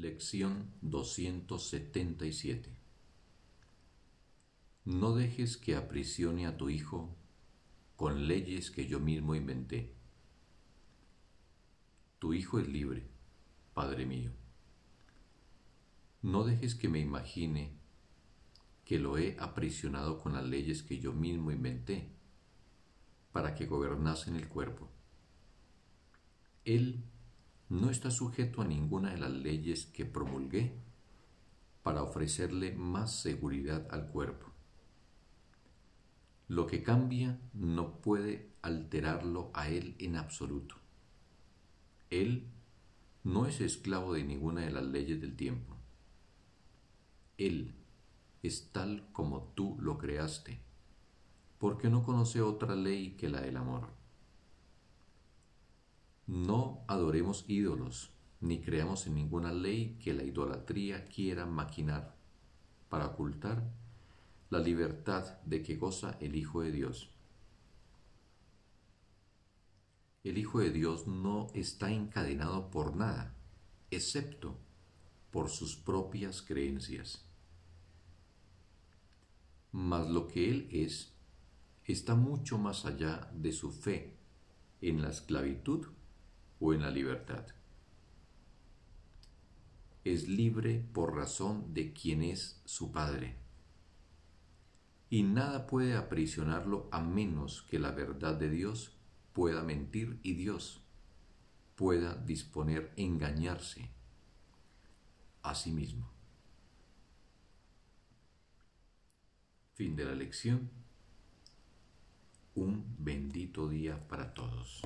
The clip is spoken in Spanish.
Lección 277 No dejes que aprisione a tu hijo con leyes que yo mismo inventé. Tu hijo es libre, Padre mío. No dejes que me imagine que lo he aprisionado con las leyes que yo mismo inventé para que gobernasen el cuerpo. Él no está sujeto a ninguna de las leyes que promulgué para ofrecerle más seguridad al cuerpo. Lo que cambia no puede alterarlo a él en absoluto. Él no es esclavo de ninguna de las leyes del tiempo. Él es tal como tú lo creaste, porque no conoce otra ley que la del amor. No adoremos ídolos, ni creamos en ninguna ley que la idolatría quiera maquinar para ocultar la libertad de que goza el Hijo de Dios. El Hijo de Dios no está encadenado por nada, excepto por sus propias creencias. Mas lo que Él es está mucho más allá de su fe en la esclavitud o en la libertad. Es libre por razón de quien es su Padre. Y nada puede aprisionarlo a menos que la verdad de Dios pueda mentir y Dios pueda disponer engañarse a sí mismo. Fin de la lección. Un bendito día para todos.